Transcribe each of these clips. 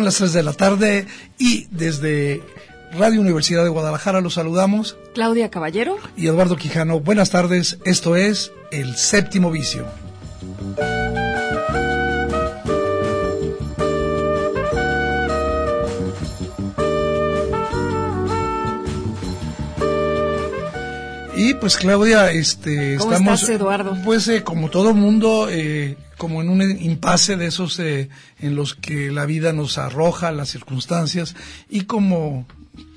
Son las 3 de la tarde y desde Radio Universidad de Guadalajara los saludamos. Claudia Caballero. Y Eduardo Quijano. Buenas tardes. Esto es El Séptimo Vicio. Y pues Claudia, este, ¿Cómo estamos, estás, Eduardo? pues eh, como todo mundo, eh, como en un impasse de esos eh, en los que la vida nos arroja, las circunstancias, y como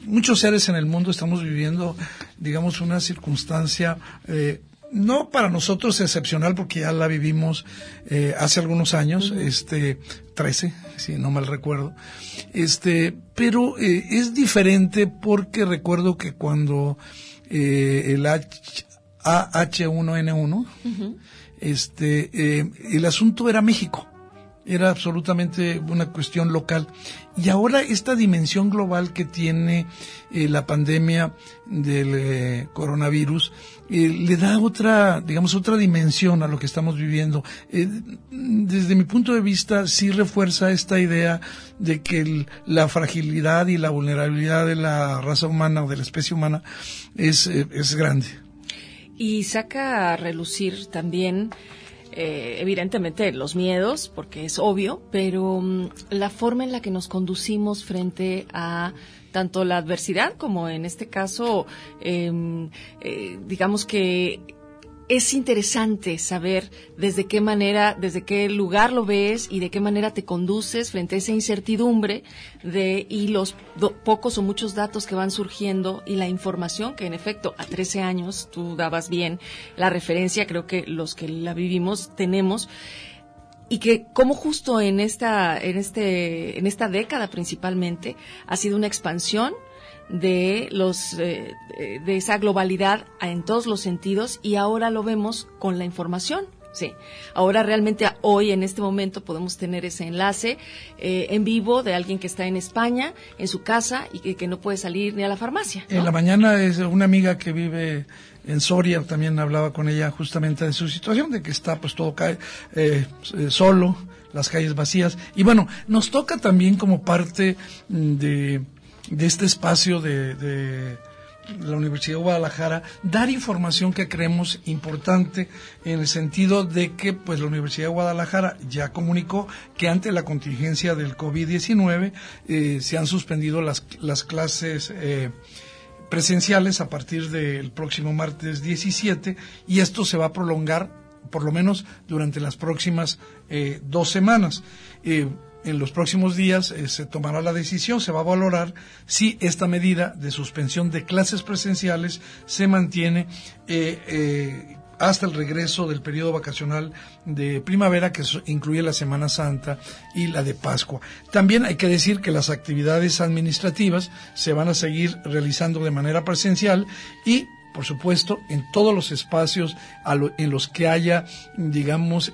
muchos seres en el mundo estamos viviendo, digamos, una circunstancia eh, no para nosotros excepcional porque ya la vivimos eh, hace algunos años, este 13, si no mal recuerdo. Este, pero eh, es diferente porque recuerdo que cuando eh, el H, AH1N1 este eh, el asunto era México era absolutamente una cuestión local. Y ahora esta dimensión global que tiene eh, la pandemia del eh, coronavirus eh, le da otra, digamos, otra dimensión a lo que estamos viviendo. Desde mi punto de vista, sí refuerza esta idea de que la fragilidad y la vulnerabilidad de la raza humana o de la especie humana es, es grande. Y saca a relucir también, eh, evidentemente, los miedos, porque es obvio, pero mm, la forma en la que nos conducimos frente a tanto la adversidad como en este caso, em, eh, digamos que es interesante saber desde qué manera, desde qué lugar lo ves y de qué manera te conduces frente a esa incertidumbre de y los pocos o muchos datos que van surgiendo y la información que en efecto a 13 años tú dabas bien la referencia, creo que los que la vivimos tenemos y que como justo en esta en este en esta década principalmente ha sido una expansión de los eh, eh, de esa globalidad en todos los sentidos y ahora lo vemos con la información Sí, ahora realmente hoy en este momento podemos tener ese enlace eh, en vivo de alguien que está en España, en su casa y que, que no puede salir ni a la farmacia. ¿no? En la mañana es una amiga que vive en Soria, también hablaba con ella justamente de su situación, de que está pues todo cae, eh, solo, las calles vacías. Y bueno, nos toca también como parte de, de este espacio de, de la Universidad de Guadalajara dar información que creemos importante en el sentido de que pues la Universidad de Guadalajara ya comunicó que ante la contingencia del COVID-19 eh, se han suspendido las, las clases eh, presenciales a partir del próximo martes 17 y esto se va a prolongar por lo menos durante las próximas eh, dos semanas. En los próximos días eh, se tomará la decisión, se va a valorar si esta medida de suspensión de clases presenciales se mantiene eh, eh, hasta el regreso del periodo vacacional de primavera que incluye la Semana Santa y la de Pascua. También hay que decir que las actividades administrativas se van a seguir realizando de manera presencial y por supuesto, en todos los espacios en los que haya, digamos,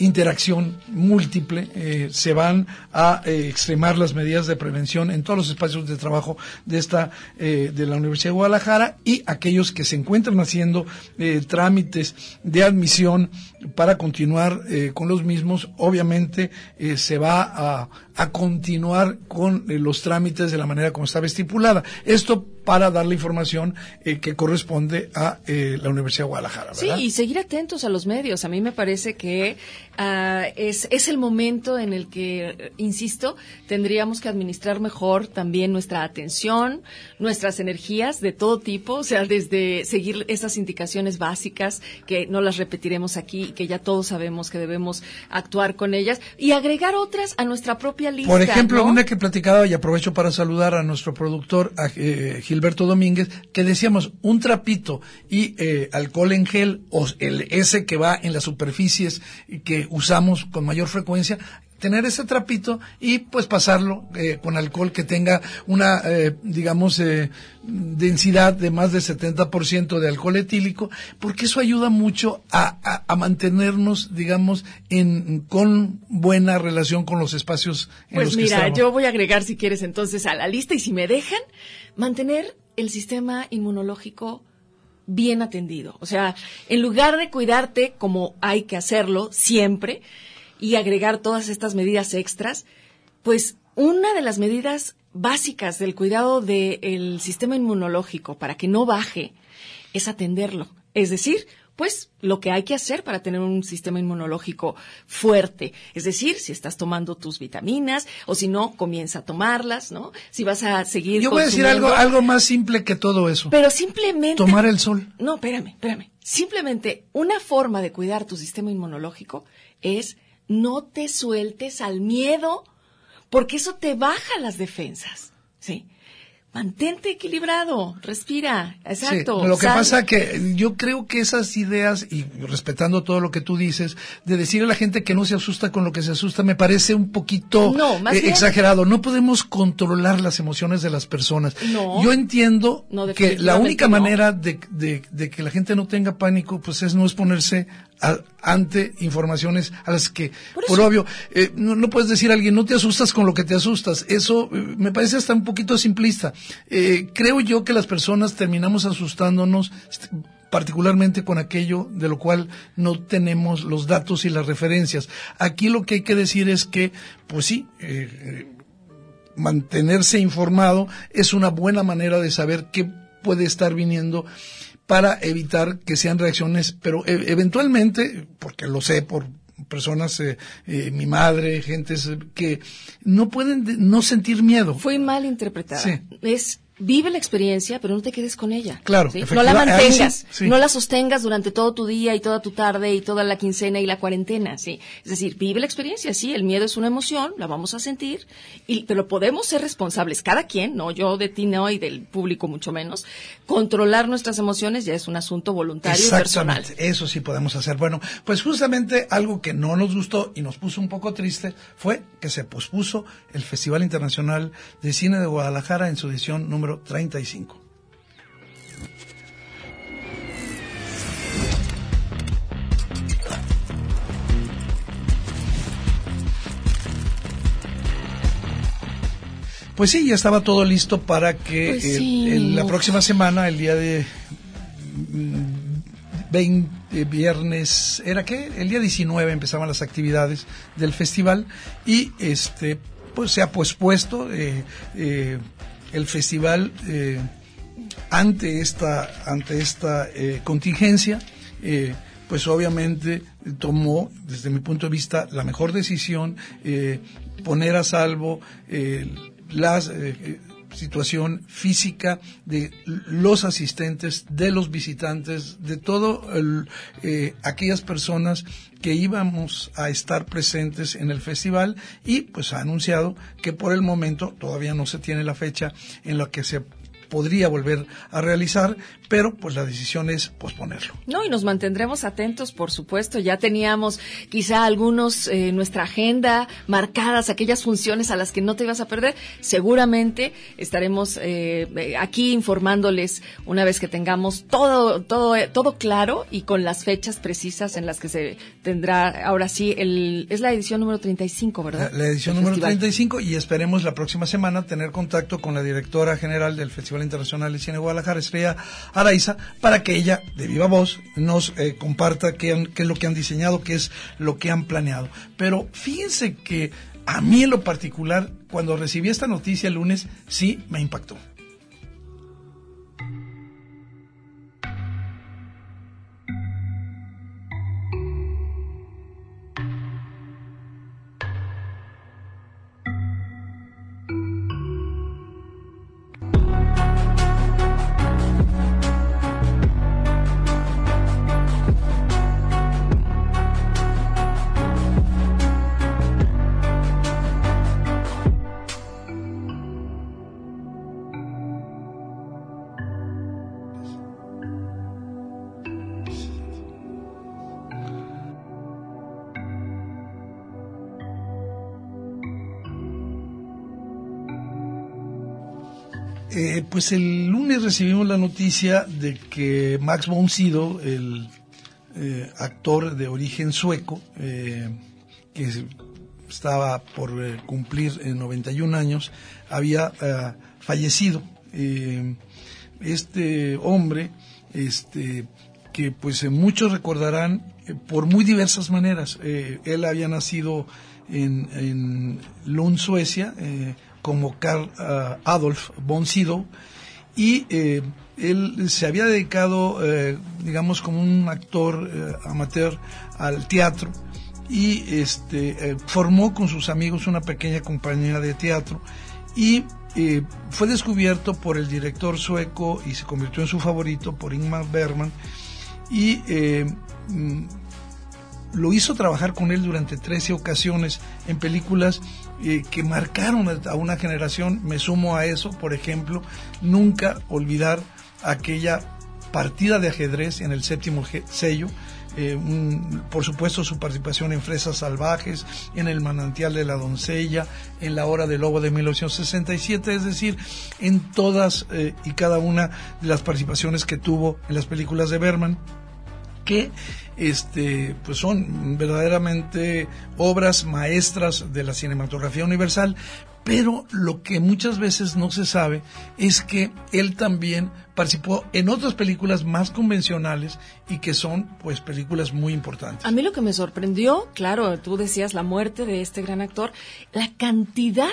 interacción múltiple, eh, se van a eh, extremar las medidas de prevención en todos los espacios de trabajo de esta eh, de la Universidad de Guadalajara y aquellos que se encuentran haciendo eh, trámites de admisión para continuar eh, con los mismos, obviamente se va a, a continuar con los trámites de la manera como estaba estipulada. Esto para dar la información eh, que corresponde a eh, la Universidad de Guadalajara. Sí, y seguir atentos a los medios. A mí me parece que uh, es, es el momento en el que, insisto, tendríamos que administrar mejor también nuestra atención, nuestras energías de todo tipo, o sea, desde seguir esas indicaciones básicas que no las repetiremos aquí, que ya todos sabemos que debemos actuar con ellas, y agregar otras a nuestra propia lista. Por ejemplo, ¿no? una que platicaba, y aprovecho para saludar a nuestro productor, a eh, Gilberto Domínguez, que decíamos un trapito y eh, alcohol en gel, o el ese que va en las superficies que usamos con mayor frecuencia, tener ese trapito y pues pasarlo eh, con alcohol que tenga una, eh, digamos, eh, densidad de más de 70% de alcohol etílico, porque eso ayuda mucho a, a, a, mantenernos, digamos, en, con buena relación con los espacios en pues los mira, que yo voy a agregar, si quieres, entonces a la lista y si me dejan, mantener el sistema inmunológico bien atendido. O sea, en lugar de cuidarte como hay que hacerlo siempre, y agregar todas estas medidas extras, pues una de las medidas básicas del cuidado del sistema inmunológico para que no baje es atenderlo. Es decir, pues lo que hay que hacer para tener un sistema inmunológico fuerte. Es decir, si estás tomando tus vitaminas o si no, comienza a tomarlas, ¿no? Si vas a seguir. Yo voy a decir algo, algo más simple que todo eso. Pero simplemente. Tomar el sol. No, espérame, espérame. Simplemente una forma de cuidar tu sistema inmunológico es no te sueltes al miedo, porque eso te baja las defensas, ¿sí? Mantente equilibrado, respira, exacto. Sí, lo que sal. pasa que yo creo que esas ideas, y respetando todo lo que tú dices, de decirle a la gente que no se asusta con lo que se asusta, me parece un poquito no, más eh, bien, exagerado. No podemos controlar las emociones de las personas. No, yo entiendo no, que la única manera de, de, de, que la gente no tenga pánico, pues es no exponerse a, ante informaciones a las que, por, por obvio, eh, no, no, puedes decir a alguien, no te asustas con lo que te asustas. Eso eh, me parece hasta un poquito simplista. Eh, creo yo que las personas terminamos asustándonos particularmente con aquello de lo cual no tenemos los datos y las referencias. Aquí lo que hay que decir es que, pues sí, mantenerse informado es una buena manera de saber qué puede estar viniendo para evitar que sean reacciones, pero e eventualmente, porque lo sé por personas, eh, eh, mi madre, gentes que no pueden no sentir miedo. Fue mal interpretada. Sí. Es vive la experiencia, pero no te quedes con ella. Claro. ¿sí? No la mantengas, sí, no la sostengas durante todo tu día y toda tu tarde y toda la quincena y la cuarentena, sí. Es decir, vive la experiencia, sí, el miedo es una emoción, la vamos a sentir, y, pero podemos ser responsables, cada quien, no yo de ti no y del público mucho menos. Controlar nuestras emociones ya es un asunto voluntario y personal. Eso sí podemos hacer. Bueno, pues justamente algo que no nos gustó y nos puso un poco triste fue que se pospuso el Festival Internacional de Cine de Guadalajara en su edición número 35. Pues sí, ya estaba todo listo para que pues eh, en la próxima semana, el día de 20 eh, viernes, ¿era qué? El día 19 empezaban las actividades del festival y este pues se ha pospuesto eh, eh, el festival eh, ante esta ante esta eh, contingencia eh, pues obviamente tomó desde mi punto de vista la mejor decisión eh, poner a salvo la situación física de los asistentes, de los visitantes, de todo eh, aquellas personas que íbamos a estar presentes en el festival y pues ha anunciado que por el momento todavía no se tiene la fecha en la que se podría volver a realizar, pero pues la decisión es posponerlo. No, y nos mantendremos atentos, por supuesto. Ya teníamos quizá algunos en eh, nuestra agenda marcadas, aquellas funciones a las que no te ibas a perder. Seguramente estaremos eh, aquí informándoles una vez que tengamos todo, todo, todo claro y con las fechas precisas en las que se tendrá, ahora sí, el, es la edición número 35, ¿verdad? La, la edición el número festival. 35 y esperemos la próxima semana tener contacto con la directora general del Festival Internacional de Cine Guadalajara, Estrella Araiza, para que ella, de viva voz, nos eh, comparta qué, han, qué, es lo que han diseñado, qué es lo que han planeado. Pero fíjense que a mí en lo particular, cuando recibí esta noticia el lunes, sí me impactó. Eh, pues el lunes recibimos la noticia de que Max von Sydow, el eh, actor de origen sueco, eh, que estaba por cumplir 91 años, había fallecido. este hombre, este, que pues muchos recordarán por muy diversas maneras. él había nacido en, en Lund, Suecia, como Carl eh, Adolf von Sydow y eh, él se había dedicado, eh, digamos, como un actor amateur al teatro y este, formó con sus amigos una pequeña compañía de teatro y fue descubierto por el director sueco y se convirtió en su favorito por Ingmar Bergman y mm, lo hizo trabajar con él durante 13 ocasiones en películas eh, que marcaron a una generación. Me sumo a eso, por ejemplo, nunca olvidar aquella partida de ajedrez en el séptimo sello. Eh, por supuesto su participación en Fresas Salvajes, en El Manantial de la Doncella, en La Hora del Lobo de 1967, es decir, en todas eh, y cada una de las participaciones que tuvo en las películas de Berman que este, pues son verdaderamente obras maestras de la cinematografía universal, pero lo que muchas veces no se sabe es que él también participó en otras películas más convencionales y que son pues películas muy importantes. A mí lo que me sorprendió, claro, tú decías la muerte de este gran actor, la cantidad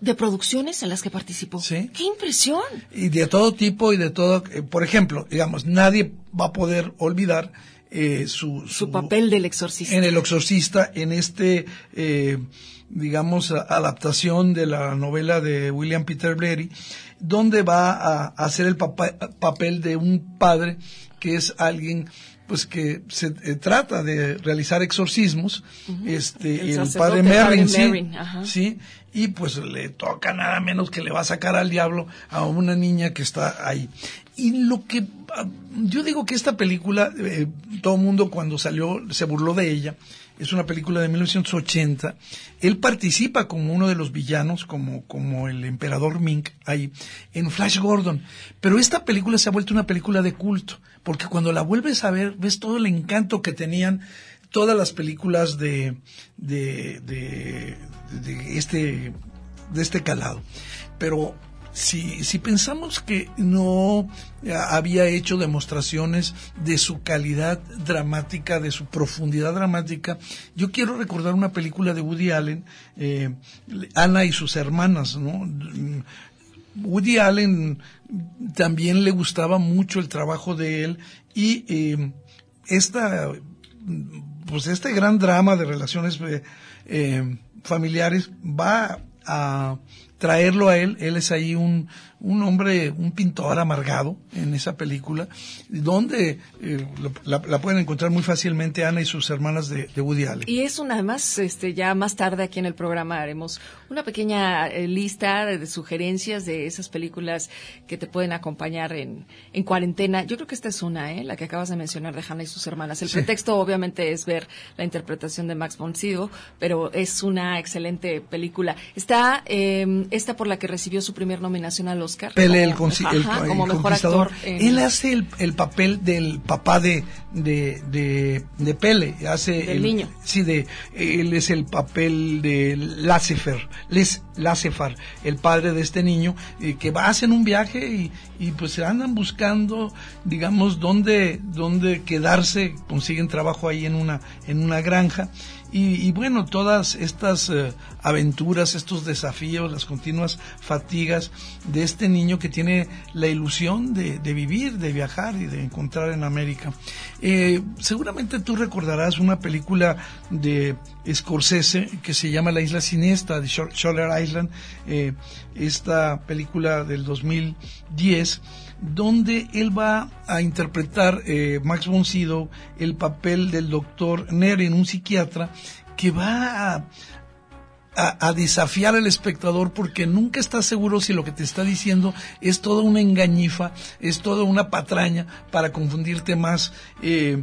de producciones en las que participó. Sí. ¡Qué impresión! Y de todo tipo y de todo, eh, por ejemplo, digamos, nadie va a poder olvidar eh, su, su, papel del exorcista. En el exorcista, en este, eh, digamos, adaptación de la novela de William Peter Blatty, donde va a, hacer el papel de un padre que es alguien pues que se eh, trata de realizar exorcismos, este, el, padre Merrin, sí, y pues le toca nada menos que le va a sacar al diablo a una niña que está ahí. Y lo que ah, yo digo que esta película, eh, todo el mundo cuando salió se burló de ella, es una película de 1980. Él participa como uno de los villanos, como, como el emperador Mink, ahí, en Flash Gordon. Pero esta película se ha vuelto una película de culto, porque cuando la vuelves a ver, ves todo el encanto que tenían todas las películas de, de, de, de este, de este calado. Pero si, si pensamos que no había hecho demostraciones de su calidad dramática, de su profundidad dramática, yo quiero recordar una película de Woody Allen, eh, Ana y sus hermanas, ¿no? Woody Allen también le gustaba mucho el trabajo de él y eh, esta, pues este gran drama de relaciones eh, familiares va a traerlo a él. Él es ahí un, un hombre, un pintor amargado en esa película, donde eh, la, pueden encontrar muy fácilmente Ana y sus hermanas de, Woody Allen. Y es una, además, este, ya más tarde aquí en el programa haremos una pequeña eh, lista de sugerencias de esas películas que te pueden acompañar en, en cuarentena. Yo creo que esta es una, ¿eh? la que acabas de mencionar de Ana y sus hermanas. El pretexto obviamente es ver la interpretación de Max von Sydow, pero es una excelente película. Está eh, esta por la que recibió su primer nominación al Oscar. Pele, el, mejor actor. Él hace el, papel del papá de, de, de, Pele. Hace del niño. Sí, de, él es el papel de Lacefer, Les Lacefar, el padre de este niño, eh, que va, hacen un viaje y, y pues se andan buscando, digamos, dónde, dónde quedarse, consiguen trabajo ahí en una, en una granja y, bueno, todas estas eh, aventuras, estos desafíos, las continuas fatigas de este niño que tiene la ilusión de, vivir, de viajar y de encontrar en América. Eh, seguramente tú recordarás una película de Scorsese que se llama La Isla Siniestra, de Shoulder Island, eh, esta película del 2010 donde él va a interpretar eh, Max von Sydow el papel del doctor Nerin, un psiquiatra que va a, a, desafiar al espectador porque nunca está seguro si lo que te está diciendo es toda una engañifa, es toda una patraña para confundirte más. Eh,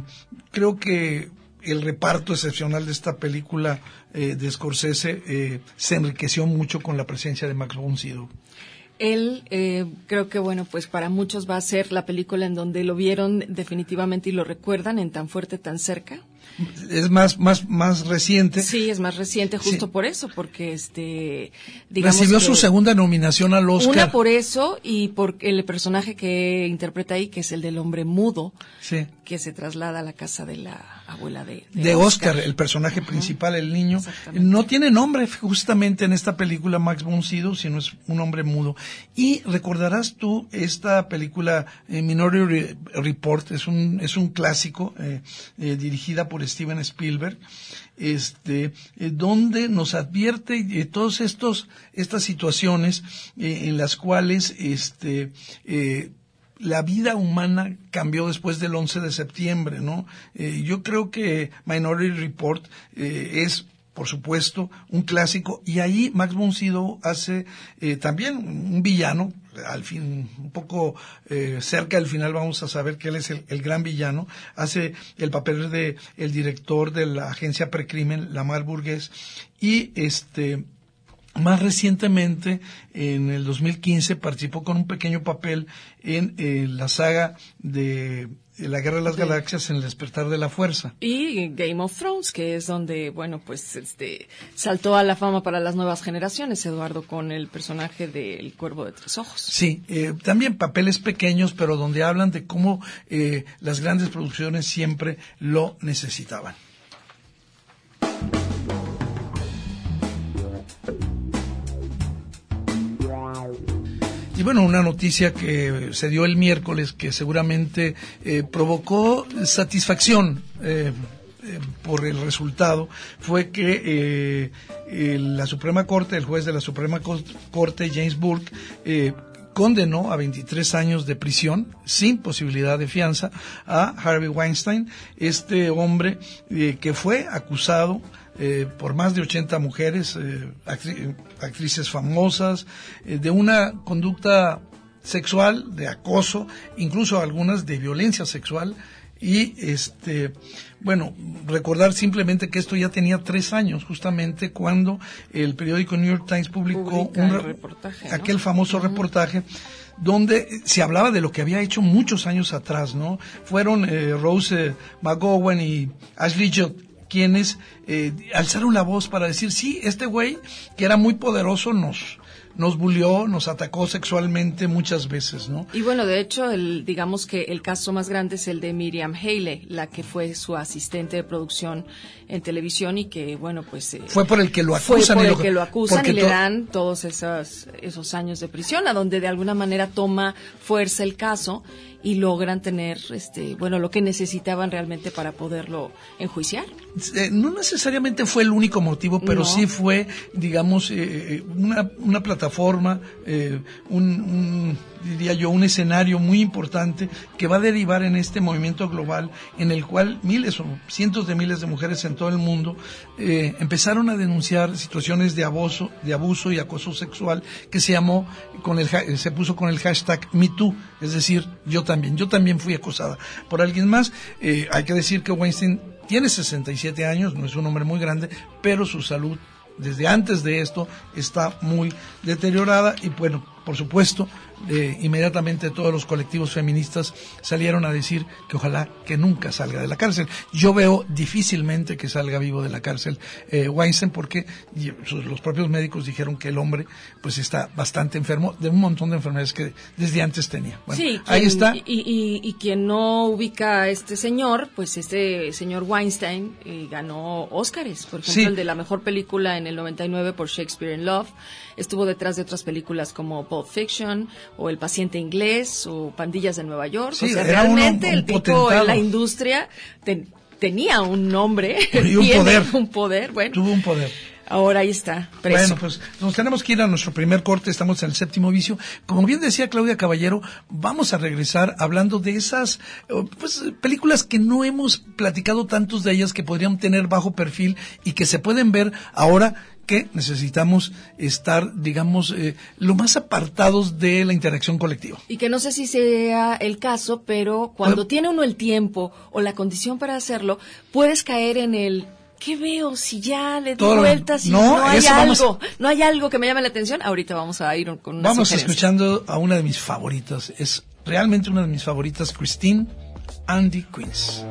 creo que el reparto excepcional de esta película eh, de Scorsese se enriqueció mucho con la presencia de Max von Sydow. Él eh, creo que bueno pues para muchos va a ser la película en donde lo vieron definitivamente y lo recuerdan en tan fuerte tan cerca es más más más reciente. Sí es más reciente justo Sí. por eso porque este digamos recibió que su segunda nominación al Oscar. una por eso y por el personaje que interpreta ahí que es el del hombre mudo sí. que se traslada a la casa de la abuela de de, de Oscar, el personaje principal, el niño, no tiene nombre justamente en esta película Max von Sydow, sino es un hombre mudo. Y recordarás tú esta película eh, Minority Re- Report, es un es un clásico eh, eh, dirigida por Steven Spielberg, este eh, donde nos advierte todos estos estas situaciones eh, en las cuales este eh, la vida humana cambió después del 11 de septiembre, ¿no? Eh, yo creo que Minority Report eh, es por supuesto, un clásico, y ahí Max von Sydow hace eh, también un villano, al fin, un poco eh, cerca del final vamos a saber que él es el, el gran villano, hace el papel de el director de la agencia precrimen, Lamar Burgués, y este, más recientemente, en el 2015, participó con un pequeño papel en eh, la saga de la Guerra de las Sí. Galaxias en el despertar de la fuerza. y Game of Thrones, que es donde, bueno, pues este saltó a la fama para las nuevas generaciones, Eduardo, con el personaje del Cuervo de Tres Ojos. Sí, eh, también papeles pequeños, pero donde hablan de cómo eh, las grandes producciones siempre lo necesitaban. Y bueno, una noticia que se dio el miércoles que seguramente eh, provocó satisfacción eh, eh, por el resultado fue que eh, la Suprema Corte, el juez de la Suprema Cor- Corte, James Burke, eh, condenó a 23 años de prisión sin posibilidad de fianza a Harvey Weinstein, este hombre eh, que fue acusado eh, por más de 80 mujeres, eh, actri- actrices famosas, de una conducta sexual, de acoso, incluso algunas de violencia sexual. Y este, bueno, recordar simplemente que esto ya tenía tres años, justamente cuando el periódico New York Times publicó un el re- reportaje, ¿no? aquel famoso reportaje donde se hablaba de lo que había hecho muchos años atrás, ¿no? Fueron eh, Rose eh, McGowan y Ashley Judd quienes eh, alzaron la voz para decir, sí, este güey, que era muy poderoso, nos, nos bulió, nos atacó sexualmente muchas veces, ¿no? Y bueno, de hecho, el, digamos que el caso más grande es el de Miriam Haley, la que fue su asistente de producción en televisión y que, bueno, pues... eh, Fue por el que lo fue acusan. por y el lo- que lo acusan y le dan todos esos, esos años de prisión, a donde de alguna manera toma fuerza el caso y logran tener, este, bueno, lo que necesitaban realmente para poderlo enjuiciar. Eh, no necesariamente fue el único motivo, pero No. sí fue, digamos, eh, eh, una, una plataforma, eh, un, un, diría yo, un escenario muy importante que va a derivar en este movimiento global en el cual miles o cientos de miles de mujeres en todo el mundo eh, empezaron a denunciar situaciones de abuso, de abuso y acoso sexual que se llamó con el se puso con el hashtag MeToo, es decir, yo también, yo también fui acosada por alguien más. Eh, hay que decir que Weinstein tiene 67 años, no es un hombre muy grande, pero su salud desde antes de esto está muy deteriorada y bueno, por supuesto, eh, inmediatamente todos los colectivos feministas salieron a decir que ojalá que nunca salga de la cárcel. Yo veo difícilmente que salga vivo de la cárcel eh, Weinstein porque sus- los propios médicos dijeron que el hombre pues está bastante enfermo de un montón de enfermedades que desde antes tenía. Bueno, sí, ahí está. Y, y, y quien no ubica a este señor, pues este señor Weinstein eh, ganó Óscares, por ejemplo, Sí. el de la mejor película en el 99 por Shakespeare in Love. Estuvo detrás de otras películas como Pulp Fiction o El paciente inglés o Pandillas de Nueva York. Sí, o sea, realmente un el tipo en la industria ten- tenía un nombre, Y un poder. un poder. Bueno, Tuvo un poder. ahora ahí está, preso. Bueno, pues nos tenemos que ir a nuestro primer corte, estamos en el séptimo vicio. Como bien decía Claudia Caballero, vamos a regresar hablando de esas eh, pues, películas que no hemos platicado tantos de ellas que podrían tener bajo perfil y que se pueden ver ahora que necesitamos estar, digamos, eh, lo más apartados de la interacción colectiva. Y que no sé si sea el caso, pero cuando Bueno. tiene uno el tiempo o la condición para hacerlo, puedes caer en el ¿qué veo? Si ya le lo- vueltas y No, no, hay algo, no hay algo que me llame la atención, ahorita vamos a ir con una Vamos sugerencia. escuchando a una de mis favoritas. Es realmente una de mis favoritas, Christine Andy Queens.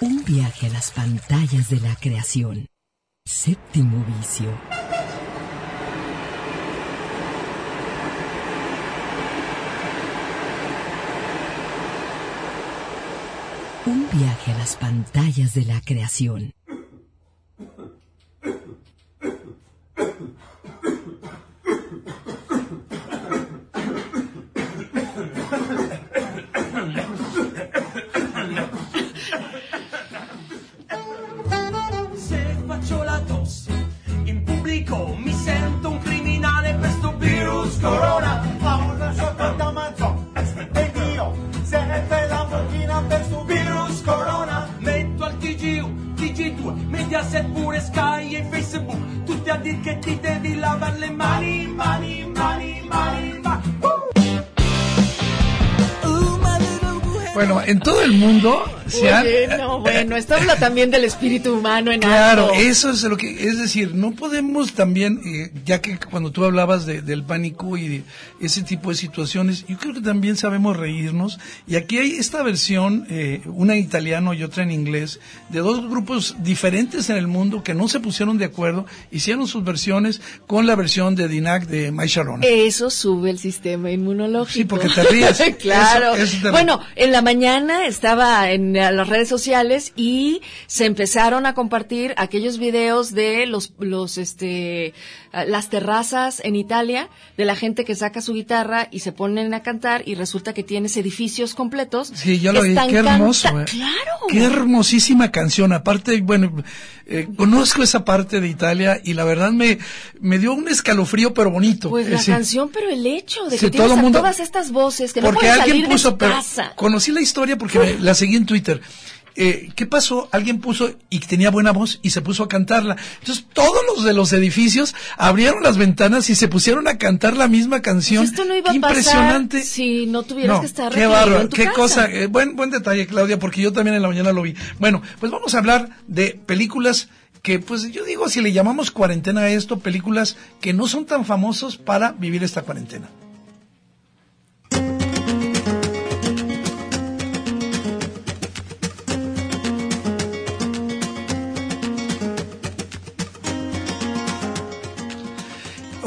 Un viaje a las pantallas de la creación. Séptimo vicio. Un viaje a las pantallas de la creación. Mundo se han- Oye, no, bueno, esto habla también del espíritu humano en Claro, algo. eso es lo que, es decir, no podemos también, eh, ya que cuando tú hablabas de- del pánico y de ese tipo de situaciones, yo creo que también sabemos reírnos. Y aquí hay esta versión, eh, una en italiano y otra en inglés, de dos grupos diferentes en el mundo que no se pusieron de acuerdo, hicieron sus versiones con la versión de Dinac de Mai Sharon. Eso sube el sistema inmunológico. Sí, porque te ríes. claro. Eso- eso te- Bueno, en la mañana estaba en eh, las redes sociales y se empezaron a compartir aquellos videos de los, los, este, las terrazas en Italia de la gente que saca su guitarra y se ponen a cantar y resulta que tienes edificios completos. Sí, yo lo vi, qué hermoso. canta- eh. Claro. Qué hermosísima canción. Aparte, bueno, eh, conozco esa parte de Italia y la verdad me, me dio un escalofrío, pero bonito. Pues Es la decir, canción, pero el hecho de Sí, que tienes todo a mundo- todas estas voces que no porque pueden alguien salir de puso, pero casa. conocí la historia porque me- la seguí en Twitter. Eh, ¿Qué pasó? Alguien puso y tenía buena voz y se puso a cantarla. Entonces todos los de los edificios abrieron las ventanas y se pusieron a cantar la misma canción. Pues esto no iba pasar impresionante. si no tuvieras que estar Qué bárbaro, qué casa. cosa. eh, buen, buen detalle, Claudia, porque yo también en la mañana lo vi. Bueno, pues vamos a hablar de películas que, pues yo digo, si le llamamos cuarentena a esto, películas que no son tan famosos para vivir esta cuarentena.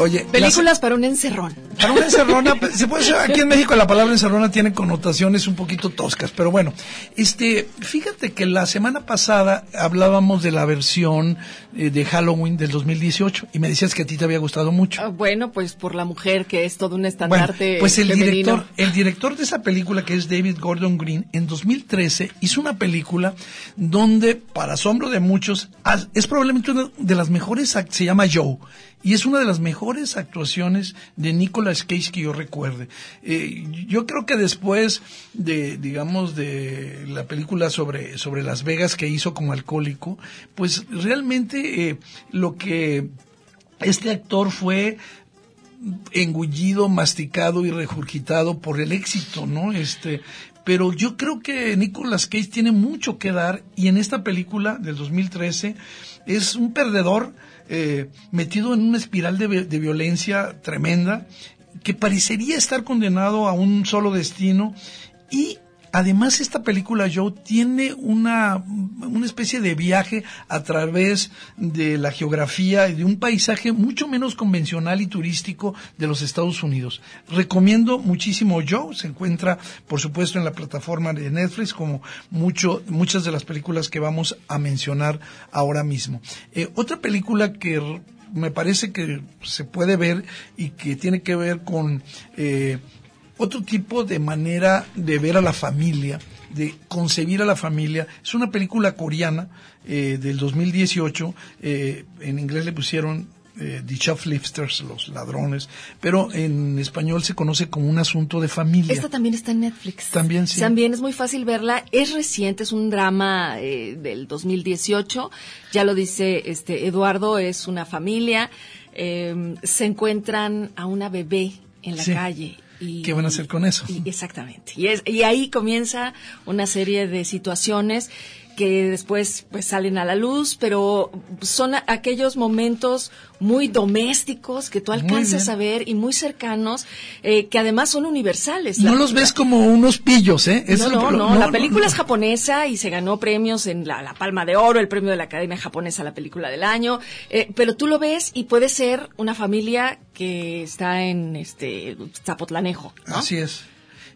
Oye, las- Películas para un encerrón. para una encerrona, pues, se puede aquí en México la palabra encerrona tiene connotaciones un poquito toscas, pero bueno, este, fíjate que la semana pasada hablábamos de la versión eh, de Halloween del 2018 y me decías que a ti te había gustado mucho. Ah, Bueno, pues por la mujer que es todo un Bueno, estandarte pues el femenino. director, el director de esa película, que es David Gordon Green, en 2013 hizo una película donde, para asombro de muchos, as- es probablemente una de las mejores, se llama Joe, y es una de las mejores actuaciones de Nicolas Cage que yo recuerde. Eh, yo creo que después de, digamos, de la película sobre, sobre Las Vegas que hizo como alcohólico, pues realmente eh, lo que este actor fue engullido, masticado y regurgitado por el éxito, ¿no? Este, pero yo creo que Nicolas Cage tiene mucho que dar y en esta película del 2013 es un perdedor eh, metido en una espiral de, vi- de violencia tremenda que parecería estar condenado a un solo destino y Además, esta película, Joe, tiene una, una especie de viaje a través de la geografía y de un paisaje mucho menos convencional y turístico de los Estados Unidos. Recomiendo muchísimo Joe, se encuentra, por supuesto, en la plataforma de Netflix, como mucho, muchas de las películas que vamos a mencionar ahora mismo. Eh, otra película que me parece que se puede ver y que tiene que ver con eh, otro tipo de manera de ver a la familia, de concebir a la familia. Es una película coreana eh, del 2018, eh, en inglés le pusieron eh, The Shoplifters, los ladrones, pero en español se conoce como un asunto de familia. Esta también está en Netflix. También, sí. También es muy fácil verla. Es reciente, es un drama eh, del 2018. Ya lo dice este Eduardo, es una familia. eh, se encuentran a una bebé en la Sí. calle. Y, ¿Qué van a hacer con eso? y- exactamente. Y, es- y ahí comienza una serie de situaciones que después pues salen a la luz, pero son aquellos momentos muy domésticos que tú alcanzas a ver y muy cercanos, eh, que además son universales. No los ves como unos pillos, ¿eh? no, no, no, la película no. es japonesa y se ganó premios en la, la Palma de Oro, el premio de la Academia Japonesa a la película del año, eh, pero tú lo ves y puede ser una familia que está en este Zapotlanejo. Así es.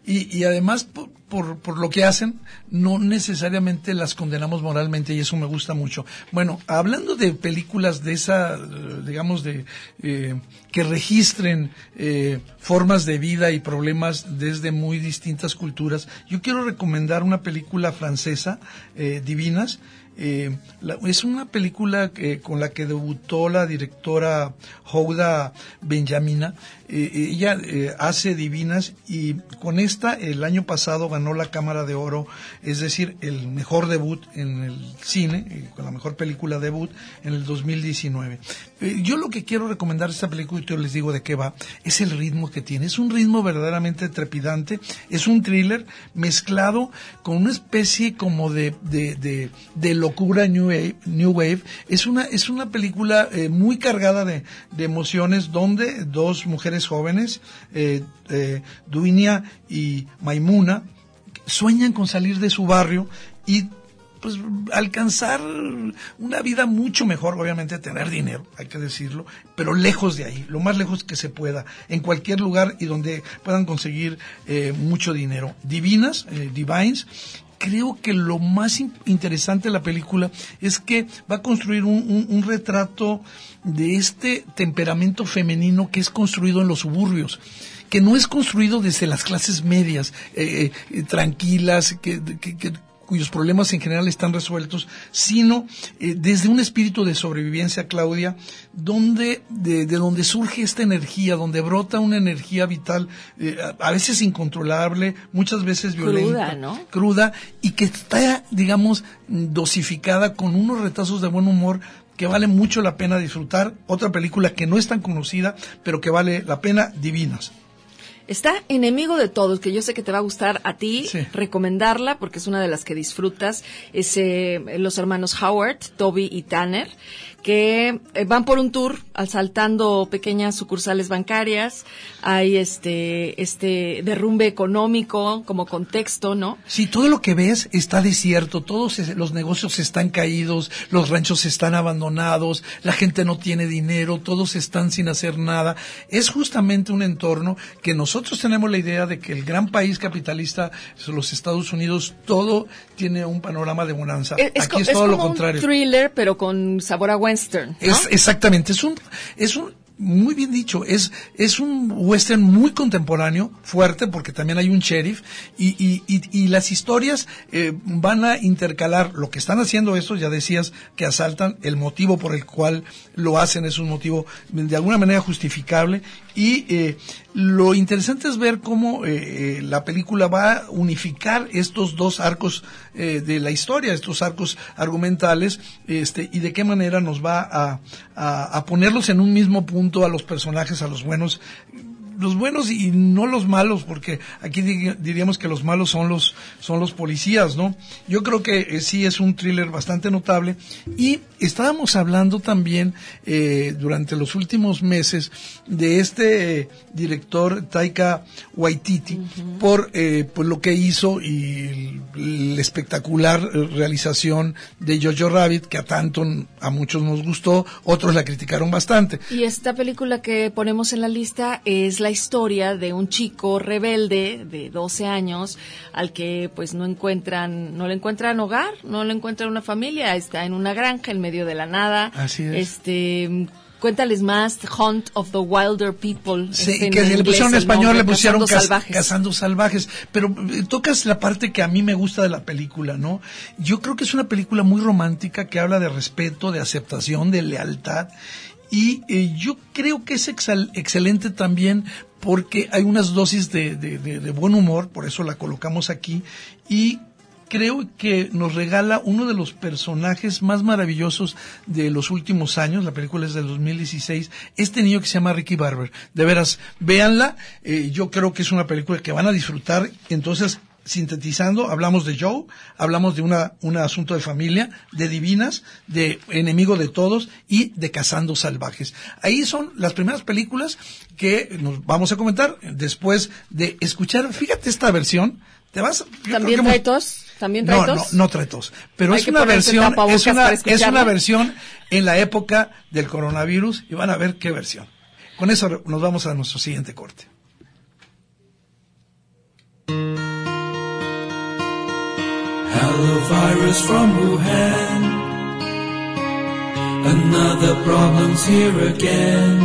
Y, y además, por, por, lo que hacen, no necesariamente las condenamos moralmente y eso me gusta mucho. Bueno, hablando de películas de esa, eh, digamos, de eh, que registren eh, formas de vida y problemas desde muy distintas culturas, yo quiero recomendar una película francesa, eh, Divinas, es una película que- con la que debutó la directora Houda Benjamina. Ella hace Divinas y con esta el año pasado ganó la Cámara de Oro, es decir, el mejor debut en el cine, eh, con la mejor película debut en el 2019. Eh, yo lo que quiero recomendar esta película, y yo les digo de qué va, es el ritmo que tiene. Es un ritmo verdaderamente trepidante, es un thriller mezclado con una especie como de, de, de, locura New Wave, New Wave. Es una, es una película eh, muy cargada de, de emociones donde dos mujeres jóvenes, eh, Duinia y Maimuna, sueñan con salir de su barrio y pues alcanzar una vida mucho mejor, obviamente tener dinero, hay que decirlo, pero lejos de ahí, lo más lejos que se pueda, en cualquier lugar y donde puedan conseguir eh, mucho dinero. Divinas, eh, Divines, creo que lo más in- interesante de la película es que va a construir un, un- un retrato de este temperamento femenino que es construido en los suburbios que no es construido desde las clases medias, eh, eh, tranquilas, que, que- que- cuyos problemas en general están resueltos, sino eh, desde un espíritu de sobrevivencia, Claudia, donde, de, de donde surge esta energía, donde brota una energía vital, eh, a, veces incontrolable, muchas veces Cruda, violenta, ¿no? cruda, y que está, digamos, dosificada con unos retazos de buen humor que vale mucho la pena disfrutar. Otra película que no es tan conocida, pero que vale la pena, Divinas. Está Enemigo de Todos, que yo sé que te va a gustar a ti Sí. recomendarla porque es una de las que disfrutas. Es eh, los hermanos Howard, Toby y Tanner, que eh, van por un tour asaltando pequeñas sucursales bancarias. Hay este, este derrumbe económico como contexto, ¿no? Sí, todo lo que ves está desierto, todos los negocios están caídos, los ranchos están abandonados, la gente no tiene dinero, todos están sin hacer nada. Es justamente un entorno que nosotros tenemos la idea de que el gran país capitalista, los Estados Unidos, todo tiene un panorama de bonanza. Es, es Aquí es es todo lo contrario. un thriller, pero con sabor a western, ¿no? Es, exactamente, es un, es un, muy bien dicho, es, es un western muy contemporáneo, fuerte, porque también hay un sheriff, y, y, y, y las historias eh, van a intercalar lo que están haciendo estos, ya decías, que asaltan, el motivo por el cual lo hacen es un motivo de alguna manera justificable, y eh, lo interesante es ver cómo eh, eh, la película va a unificar estos dos arcos eh, de la historia, estos arcos argumentales, este, y de qué manera nos va a, a, a ponerlos en un mismo punto a los personajes, a los buenos, los buenos y no los malos, porque aquí di- diríamos que los malos son los, son los policías, ¿no? Yo creo que eh, sí es un thriller bastante notable y estábamos hablando también eh, durante los últimos meses de este eh, director Taika Waititi por, eh, por lo que hizo y el, el espectacular realización de Jojo Rabbit que a tanto a muchos nos gustó, otros la criticaron bastante. Y esta película que ponemos en la lista es la historia de un chico rebelde de 12 años al que pues no encuentran, no le encuentran hogar, no le encuentran una familia, está en una granja en medio de la nada. Así es. Este, cuéntales más, Hunt of the Wilder People. Sí, este, en que le inglés pusieron en español, nombre, le pusieron Cazando caz- salvajes. Cazando salvajes. Pero eh, tocas la parte que a mí me gusta de la película, ¿no? Yo creo que es una película muy romántica que habla de respeto, de aceptación, de lealtad. Y eh, yo creo que es excel- excelente también porque hay unas dosis de, de- de- de buen humor, por eso la colocamos aquí, y creo que nos regala uno de los personajes más maravillosos de los últimos años, la película es del 2016, este niño que se llama Ricky Barber. De veras, véanla, eh, yo creo que es una película que van a disfrutar, entonces sintetizando, hablamos de Joe, hablamos de una, un asunto de familia, de divinas, de enemigo de todos y de cazando salvajes. Ahí son las primeras películas que nos vamos a comentar después de escuchar, fíjate esta versión, te vas, ¿También trae tos? ¿También trae no, no, tos? no trae tos. Pero Hay es una versión, es una, es una versión en la época del coronavirus y van a ver qué versión. Con eso nos vamos a nuestro siguiente corte. Virus from Wuhan. Another problem's here again.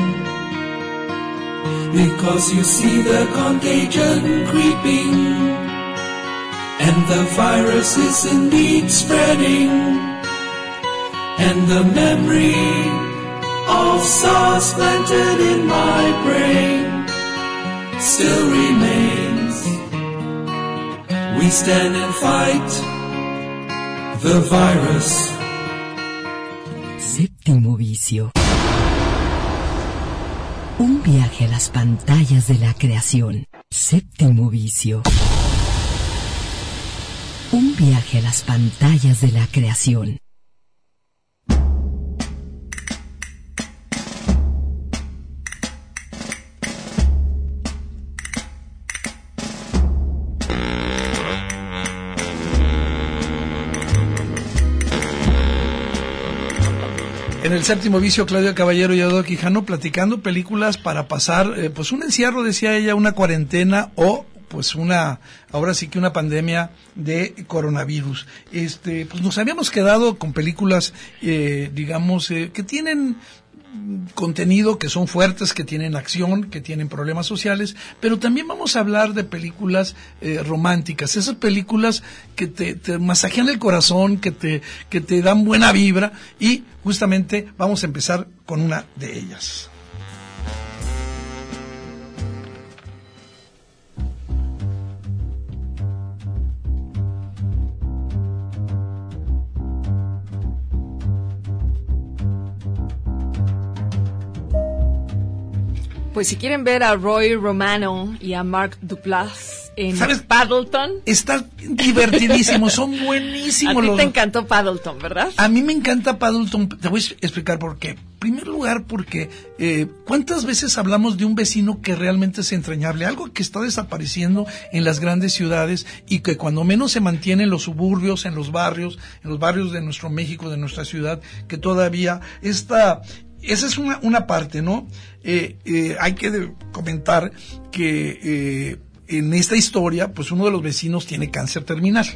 Because you see the contagion creeping. And the virus is indeed spreading. And the memory of SARS planted in my brain still remains. We stand and fight the virus. Séptimo vicio. Un viaje a las pantallas de la creación. Séptimo vicio. Un viaje a las pantallas de la creación. En el séptimo vicio, Claudia Caballero y Eduardo Quijano platicando películas para pasar, eh, pues un encierro, decía ella, una cuarentena o pues una, ahora sí que una pandemia de coronavirus. Este, pues nos habíamos quedado con películas, eh, digamos, eh, que tienen contenido, que son fuertes, que tienen acción, que tienen problemas sociales, pero también vamos a hablar de películas eh, románticas, esas películas que te, te masajean el corazón, que te, que te dan buena vibra y justamente vamos a empezar con una de ellas. Pues si quieren ver a Roy Romano y a Mark Duplass en ¿Sabes? Paddleton, Está divertidísimo, son a buenísimos ti los... te encantó Paddleton, ¿verdad? A mí me encanta Paddleton, te voy a explicar por qué. En primer lugar, porque eh, ¿cuántas veces hablamos de un vecino que realmente es entrañable? Algo que está desapareciendo en las grandes ciudades y que cuando menos se mantiene en los suburbios, en los barrios, en los barrios de nuestro México, de nuestra ciudad, que todavía está... Esa es una, una parte, ¿no? Eh, eh, hay que comentar que eh, en esta historia, pues uno de los vecinos tiene cáncer terminal.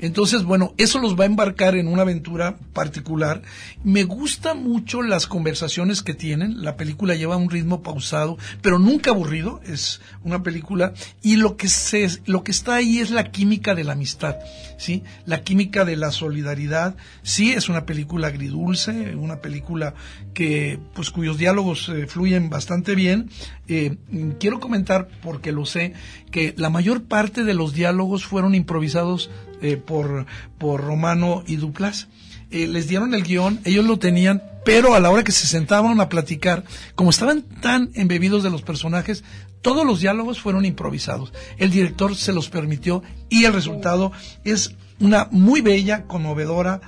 Entonces, bueno, eso los va a embarcar en una aventura particular. Me gusta mucho las conversaciones que tienen. La película lleva un ritmo pausado, pero nunca aburrido. Es una película y lo que se, lo que está ahí es la química de la amistad, ¿sí? La química de la solidaridad. Sí, es una película agridulce, una película que, pues, cuyos diálogos eh, fluyen bastante bien. Eh, quiero comentar, porque lo sé, que la mayor parte de los diálogos fueron improvisados eh, por, por Romano y Duplas. Eh, les dieron el guion, ellos lo tenían, pero a la hora que se sentaban a platicar, como estaban tan embebidos de los personajes, todos los diálogos fueron improvisados. El director se los permitió y el resultado es una muy bella, conmovedora,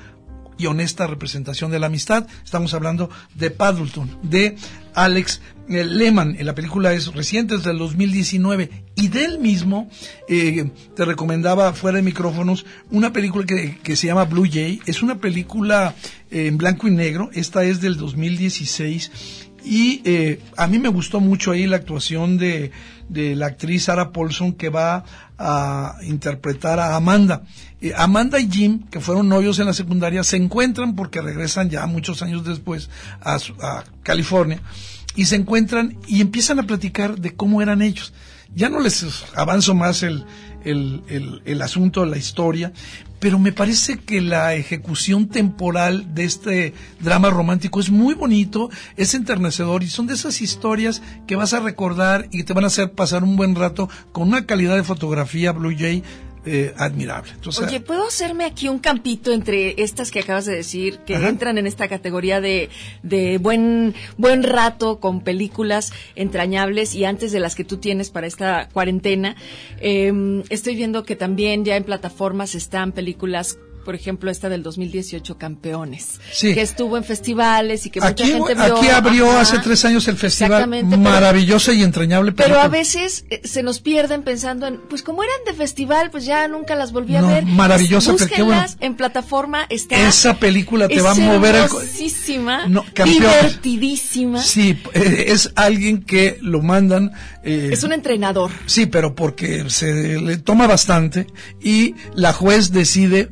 y honesta representación de la amistad. Estamos hablando de Paddleton, de Alex eh, Lehman. Eh, La película es reciente, es del 2019. Y de él mismo, eh, te recomendaba fuera de micrófonos una película que, que se llama Blue Jay. Es una película eh, en blanco y negro. Esta es del 2016. Y eh, a mí me gustó mucho ahí la actuación de, de la actriz Sarah Paulson que va a interpretar a Amanda. Eh, Amanda y Jim, que fueron novios en la secundaria, se encuentran porque regresan ya muchos años después a, a California y se encuentran y empiezan a platicar de cómo eran ellos. Ya no les avanzo más el, el, el, asunto, la historia, pero me parece que la ejecución temporal de este drama romántico es muy bonito, es enternecedor y son de esas historias que vas a recordar y te van a hacer pasar un buen rato con una calidad de fotografía Blue Jay eh, admirable. Entonces, Oye, ¿puedo hacerme aquí un campito entre estas que acabas de decir, que Ajá. entran en esta categoría de, de buen, buen rato con películas entrañables y antes de las que tú tienes para esta cuarentena? Eh, estoy viendo que también ya en plataformas están películas por ejemplo, esta del 2018, Campeones, Sí. que estuvo en festivales y que mucha aquí, gente vio. aquí abrió Ajá. hace tres años el festival, maravillosa y entrañable. Pero a veces eh, se nos pierden pensando en, pues como eran de festival, pues ya nunca las volví a No, ver. maravillosa, pero qué bueno. Búsquenlas en plataforma, está. Esa película te es va a mover hermosísima, No, divertidísima. Sí, eh, es alguien que lo mandan. eh, Es un entrenador. Sí, pero porque se le toma bastante y la juez decide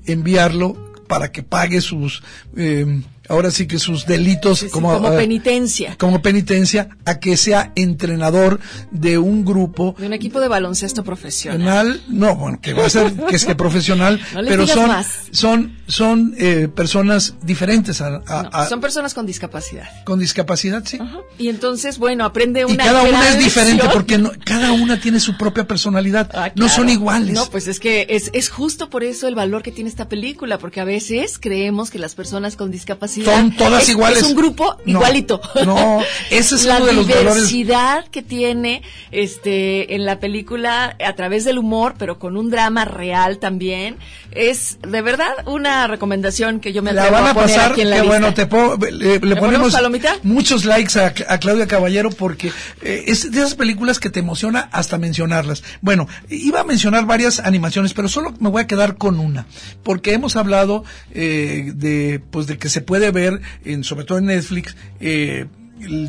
para que pague sus, eh, ahora sí que sus delitos Sí, como, como eh, penitencia. como penitencia a que sea entrenador de un grupo De un equipo de baloncesto profesional. no, bueno, que va a ser que es que profesional, No pero son más. son son eh, personas diferentes a- a- No, a- son personas con discapacidad. con discapacidad, sí. Y entonces, bueno, aprende Y una cada una es diferente porque no- cada una tiene su propia personalidad. Ah, No son iguales. No, pues es que es, es justo por eso el valor que tiene esta película, porque a veces creemos que las personas con discapacidad Son todas es, iguales. Es un grupo No, igualito. no, ese es la uno de los valores. diversidad que tiene este en la película a través del humor, pero con un drama real también, es de verdad una recomendación que yo me la atrevo van a poner pasar, aquí en la que lista. bueno, te po- le, le ponemos ponemos palomita? muchos likes a, a Claudia Caballero porque eh, es de esas películas que te emociona hasta mencionarlas. Bueno, iba a mencionar varias animaciones, pero solo me voy a quedar con una, porque hemos hablado eh, de, pues, de que se puede ver, en, sobre todo en Netflix, eh,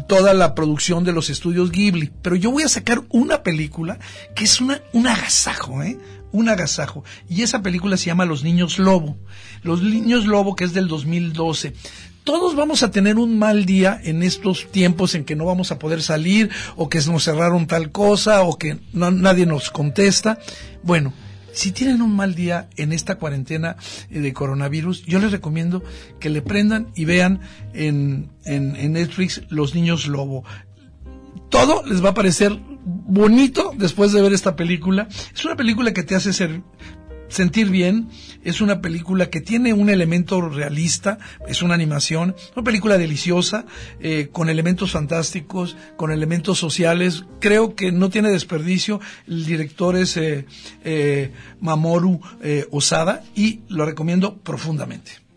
toda la producción de los estudios Ghibli, pero yo voy a sacar una película que es una, un agasajo, ¿eh? Un agasajo. Y esa película se llama Los Niños Lobo. Los Niños Lobo, que es del 2012. Todos vamos a tener un mal día en estos tiempos en que no vamos a poder salir, o que nos cerraron tal cosa, o que nadie nos contesta. Bueno, si tienen un mal día en esta cuarentena eh, de coronavirus, yo les recomiendo que le prendan y vean en, en, Netflix Los Niños Lobo. Todo les va a parecer bonito después de ver esta película. Es una película que te hace ser, sentir bien. Es una película que tiene un elemento realista, es una animación, una película deliciosa, eh, con elementos fantásticos, con elementos sociales. Creo que no tiene desperdicio. El director es eh, eh, Mamoru eh, Osada y lo recomiendo profundamente.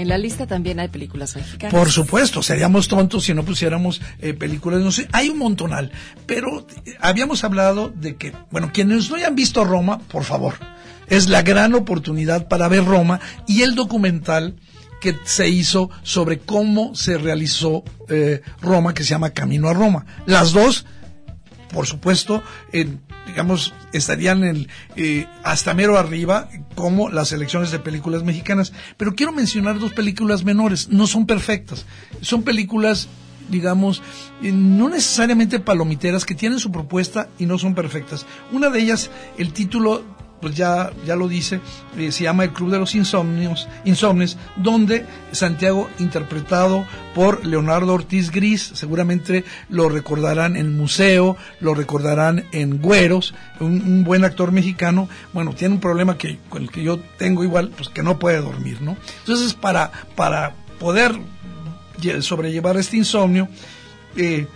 En la lista también hay películas mexicanas. Por supuesto, seríamos tontos si no pusiéramos eh, películas, no sé, hay un montonal, pero eh, habíamos hablado de que, bueno, quienes no hayan visto Roma, por favor, es la gran oportunidad para ver Roma y el documental que se hizo sobre cómo se realizó eh, Roma, que se llama Camino a Roma. Las dos por supuesto, en, digamos, estarían en, eh, hasta mero arriba como las selecciones de películas mexicanas. Pero quiero mencionar dos películas menores, no son perfectas, son películas digamos, eh, no necesariamente palomiteras, que tienen su propuesta y no son perfectas. Una de ellas, el título, pues ya, ya lo dice, eh, se llama El Club de los Insomnios, Insomnes, donde Santiago, interpretado por Leonardo Ortiz Gris, seguramente lo recordarán en Museo, lo recordarán en Güeros, un, buen actor mexicano, bueno, tiene un problema que, con el que yo tengo igual, pues que no puede dormir, ¿no? Entonces, para, para poder lle- sobrellevar este insomnio, eh,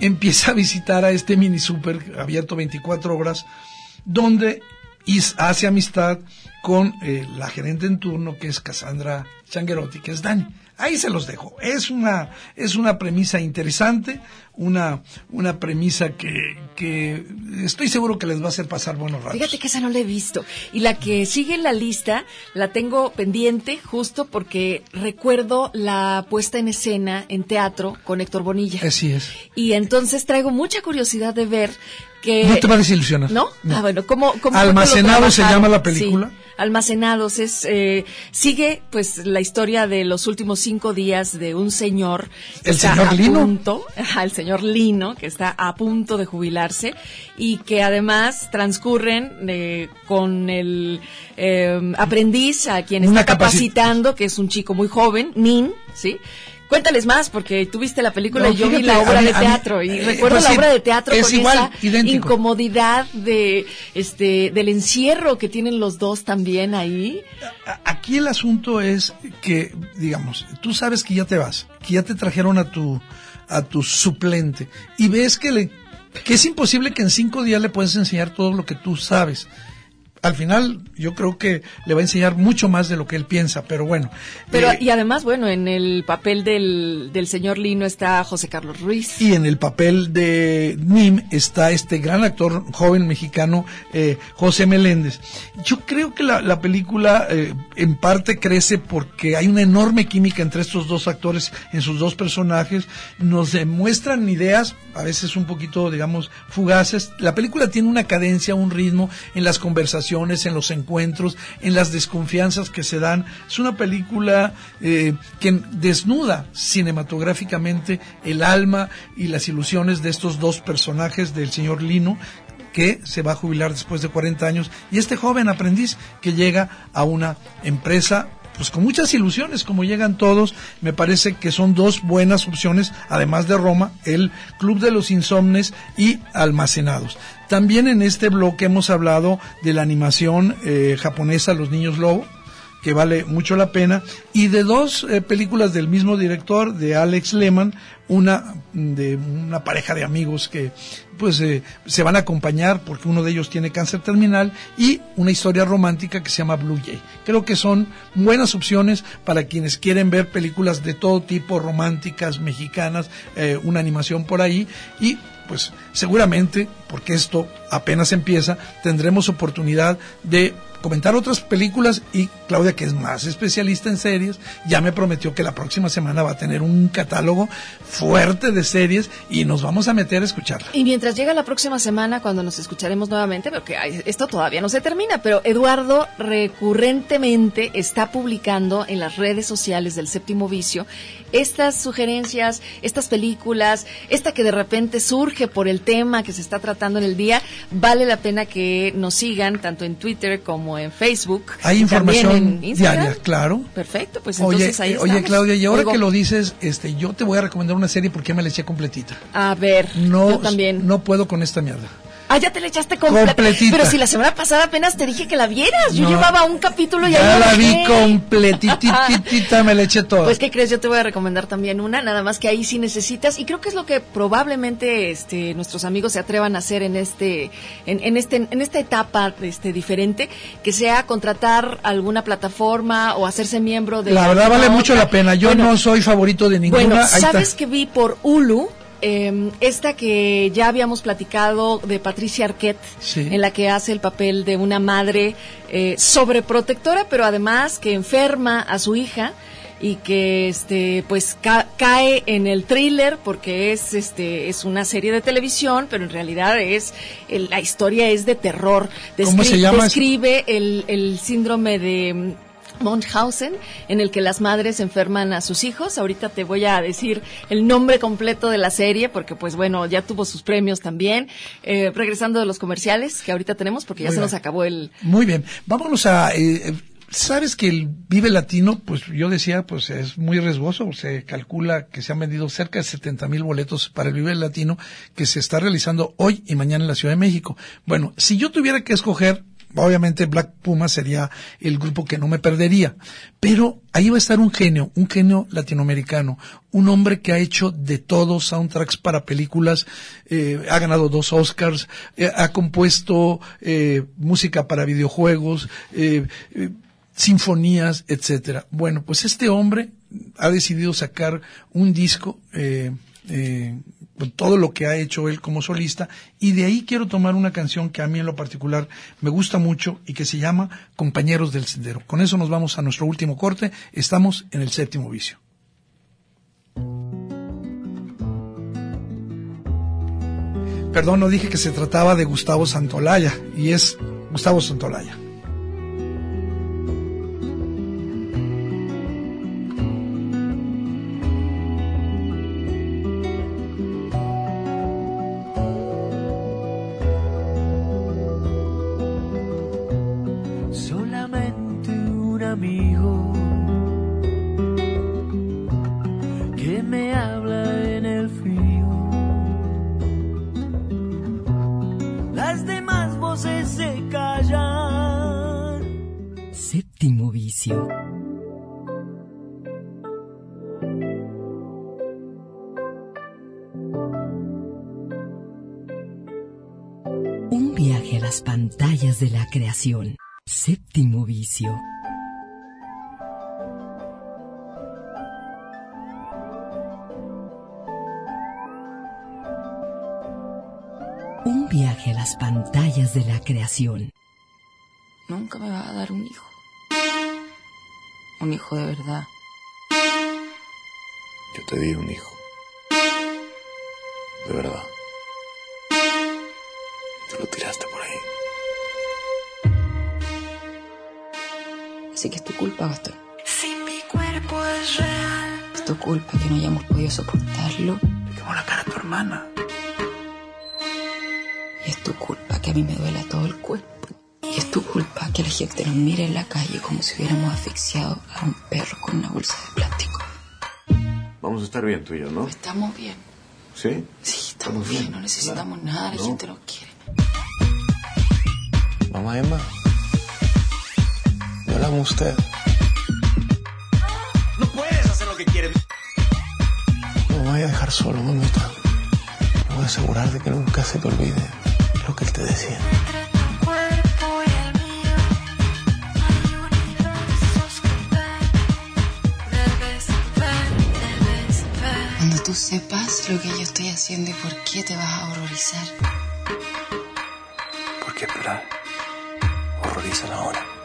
empieza a visitar a este mini super abierto 24 horas, donde is- hace amistad con eh, la gerente en turno, que es Cassandra Changuerotti, que es Dani. Ahí se los dejo. Es una, es una premisa interesante, una, una premisa que, que estoy seguro que les va a hacer pasar buenos ratos. Fíjate que esa no la he visto. Y la que sigue en la lista la tengo pendiente justo porque recuerdo la puesta en escena en teatro con Héctor Bonilla. Así es. Y entonces traigo mucha curiosidad de ver que... No te va a desilusionar. ¿No? Ah, bueno, ¿cómo, cómo Almacenado se llama la película. Sí, Almacenados es eh, sigue pues la historia de los últimos cinco días de un señor ¿El está señor Lino? punto, el señor Lino que está a punto de jubilarse y que además transcurren eh, con el eh, aprendiz a quien Una está capaci- capacitando que es un chico muy joven, Nin, sí. Cuéntales más, porque tuviste la película No, y yo vi la obra mí- de mí- teatro y eh, recuerdo pues la obra de teatro es con igual, esa idéntico. incomodidad de este del encierro que tienen los dos también ahí. Aquí el asunto es que, digamos, tú sabes que ya te vas, que ya te trajeron a tu, a tu suplente y ves que le, que es imposible que en cinco días le puedas enseñar todo lo que tú sabes. Al final, yo creo que le va a enseñar mucho más de lo que él piensa, pero bueno. Pero eh, y además, bueno, en el papel del, del señor Lino está José Carlos Ruiz. y en el papel de Nim está este gran actor joven mexicano eh, José Meléndez. Yo creo que la, la película eh, en parte crece porque hay una enorme química entre estos dos actores en sus dos personajes. Nos demuestran ideas, a veces un poquito, digamos, fugaces. La película tiene una cadencia, un ritmo en las conversaciones, en los encuentros, en las desconfianzas que se dan. Es una película eh, que desnuda cinematográficamente el alma y las ilusiones de estos dos personajes del señor Lino que se va a jubilar después de 40 años y este joven aprendiz que llega a una empresa pues con muchas ilusiones como llegan todos me parece que son dos buenas opciones además de Roma el Club de los Insomnes y Almacenados. También en este bloque hemos hablado de la animación eh, japonesa Los Niños Lobo que vale mucho la pena, y de dos eh, películas del mismo director, de Alex Lehman, una de una pareja de amigos que pues eh, se van a acompañar porque uno de ellos tiene cáncer terminal y una historia romántica que se llama Blue Jay. Creo que son buenas opciones para quienes quieren ver películas de todo tipo, románticas, mexicanas, eh, una animación por ahí y pues seguramente, porque esto apenas empieza, tendremos oportunidad de comentar otras películas y Claudia, que es más especialista en series, ya me prometió que la próxima semana va a tener un catálogo fuerte de series y nos vamos a meter a escucharla. Y mientras llega la próxima semana, cuando nos escucharemos nuevamente, porque ay, esto todavía no se termina, pero Eduardo recurrentemente está publicando en las redes sociales del séptimo vicio estas sugerencias, estas películas, esta que de repente surge por el tema que se está tratando en el día, vale la pena que nos sigan tanto en Twitter como en Facebook. Hay información en Instagram. diaria, claro. Perfecto, pues Oye, entonces ahí eh, oye. Claudia, y ahora que lo dices, este, yo te voy a recomendar una serie porque me la eché completita. A ver, No, yo también. no puedo con esta mierda. Ah, ya te la echaste completa. Completita. Pero si la semana pasada apenas te dije que la vieras. Yo No. llevaba un capítulo y Ya ahí la vi dejé. completititita, me la eché toda. Pues, ¿qué crees? Yo te voy a recomendar también una, nada más que ahí sí necesitas, y creo que es lo que probablemente este, nuestros amigos se atrevan a hacer en este, en, en este, en esta etapa este, diferente, que sea contratar alguna plataforma o hacerse miembro de la verdad vale mucho la pena. Yo Bueno, no soy favorito de ninguna. Bueno, ¿sabes que vi por Hulu? Eh, esta que ya habíamos platicado de Patricia Arquette, Sí. en la que hace el papel de una madre eh, sobreprotectora, pero además que enferma a su hija y que este pues ca- cae en el thriller porque es este es una serie de televisión pero en realidad es el- la historia es de terror ¿Cómo se llama? describe el, el síndrome de Munchausen, en el que las madres enferman a sus hijos. Ahorita te voy a decir el nombre completo de la serie, porque pues bueno, ya tuvo sus premios también. Eh, regresando de los comerciales que ahorita tenemos, porque ya Muy se bien. nos acabó el... Muy bien. Vámonos a. eh, Sabes que el Vive Latino, pues yo decía, pues es muy riesgoso. Se calcula que se han vendido cerca de 70 mil boletos para el Vive Latino que se está realizando hoy y mañana en la Ciudad de México. Bueno, si yo tuviera que escoger, obviamente Black Puma sería el grupo que no me perdería. Pero ahí va a estar un genio, un genio latinoamericano, un hombre que ha hecho de todo soundtracks para películas, eh, ha ganado dos Oscars, eh, ha compuesto eh, música para videojuegos, eh, sinfonías, etcétera. Bueno, pues este hombre ha decidido sacar un disco eh, todo lo que ha hecho él como solista y de ahí quiero tomar una canción que a mí en lo particular me gusta mucho y que se llama Compañeros del Sendero. Con eso nos vamos a nuestro último corte. Estamos en el séptimo vicio. Perdón, no dije que se trataba de Gustavo Santolaya y es Gustavo Santolaya. Séptimo vicio. Un viaje a las pantallas de la creación. Nunca me va a dar un hijo. Un hijo de verdad. Yo te di un hijo. De verdad. Tú lo tiraste por ahí. Así que es tu culpa, Gastón. Si mi cuerpo es real, Es tu culpa que no hayamos podido soportarlo. Como la cara de tu hermana. Y es tu culpa que a mí me duela todo el cuerpo. Y es tu culpa que la gente nos mire en la calle como si hubiéramos asfixiado a un perro con una bolsa de plástico. Vamos a estar bien tú y yo, ¿no? Estamos bien. ¿Sí? Sí, estamos bien. No necesitamos nada. La No. gente nos quiere. Mamá Emma. A usted. No puedes hacer lo que quieres. No me vaya a dejar solo, mamita. Me voy a asegurar de que nunca se te olvide lo que él te decía. entre tu cuerpo y el mío, hay universos que ver. Debes ver, debes ver. Cuando tú sepas lo que yo estoy haciendo y por qué te vas a horrorizar. ¿Por qué esperar? Horrorizan ahora.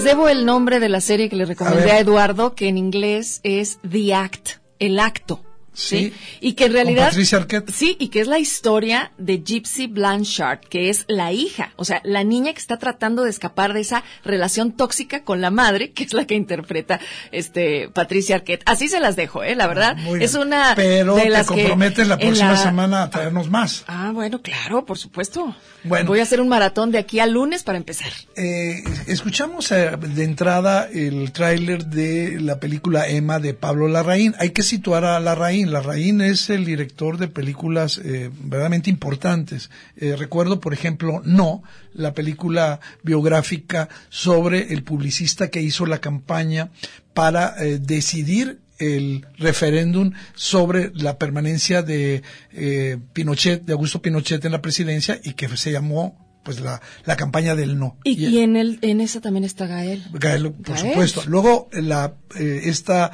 Les debo el nombre de la serie que le recomendé ver. a, Eduardo, que en inglés es The Act, el acto. Sí. Y que en Con realidad. Patricia Arquette. Sí, y que es la historia de Gypsy Blanchard, que es la hija, o sea, la niña que está tratando de escapar de esa relación tóxica con la madre, que es la que interpreta este Patricia Arquette. Así se las dejo, eh, la verdad. Muy bien. es una Pero de te las que comprometes la en próxima la- semana a traernos más. Ah, bueno, claro, por supuesto. Bueno. Voy a hacer un maratón de aquí al lunes para empezar. Eh, escuchamos eh, de entrada el tráiler de la película Emma de Pablo Larraín. Hay que situar a Larraín. Larraín es el director de películas eh, verdaderamente importantes. Eh, recuerdo, por ejemplo, No, la película biográfica sobre el publicista que hizo la campaña para eh, decidir el referéndum sobre la permanencia de eh, Pinochet, de Augusto Pinochet en la presidencia y que se llamó pues la, la campaña del no. Y, y en el, en esa también está Gael. Gael, por Gael. supuesto. Luego la eh, esta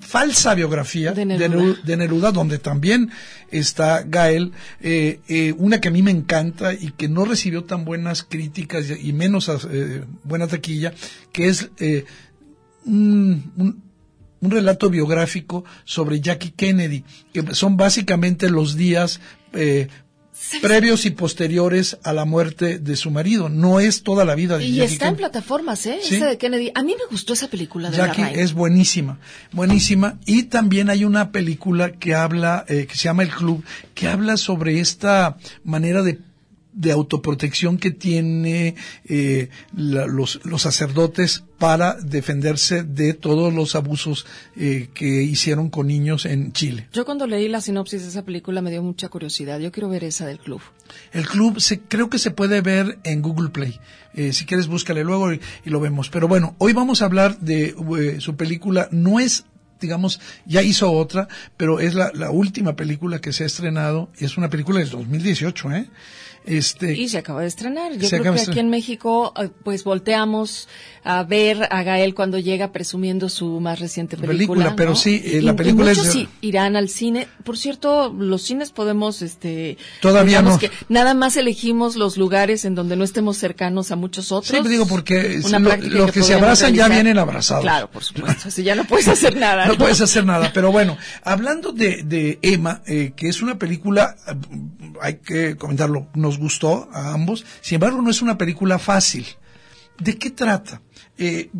falsa biografía De Neruda. De Neruda, donde también está Gael, eh, eh, una que a mí me encanta y que no recibió tan buenas críticas y y menos eh, buena taquilla, que es eh, un, un- un relato biográfico sobre Jackie Kennedy, que son básicamente los días eh, previos y posteriores a la muerte de su marido. No es toda la vida de Y Jackie está en Kennedy. plataformas, ¿eh? Sí. Esa de Kennedy. A mí me gustó esa película de Jackie es buenísima, buenísima. Y también hay una película que habla, eh, que se llama El Club, que habla sobre esta manera de de autoprotección que tiene eh, la- los, los sacerdotes para defenderse de todos los abusos eh, que hicieron con niños en Chile. Yo cuando leí la sinopsis de esa película me dio mucha curiosidad. Yo quiero ver esa del club. El club se, creo que se puede ver en Google Play. Eh, si quieres búscale luego y, y lo vemos. Pero bueno, hoy vamos a hablar de eh, su película. No es digamos, ya hizo otra, pero es la, la última película que se ha estrenado, es una película del 2018, ¿eh? Este, Y se acaba de estrenar. Yo creo que aquí en México, eh, pues volteamos a ver a Gael cuando llega presumiendo su más reciente película. Película, pero sí, eh, Y- la y película es muchos de- sí irán al cine. Por cierto, los cines podemos, este. Todavía no. que nada más elegimos los lugares en donde no estemos cercanos a muchos otros. Sí, digo, porque lo- los que se abrazan ya vienen abrazados. Claro, por supuesto. Así ya no puedes hacer nada. no puedes hacer nada. Pero bueno, hablando de, de Emma, eh, que es una película, eh, hay que comentarlo, nos gustó a ambos. Sin embargo, no es una película fácil. ¿De qué trata? Eh,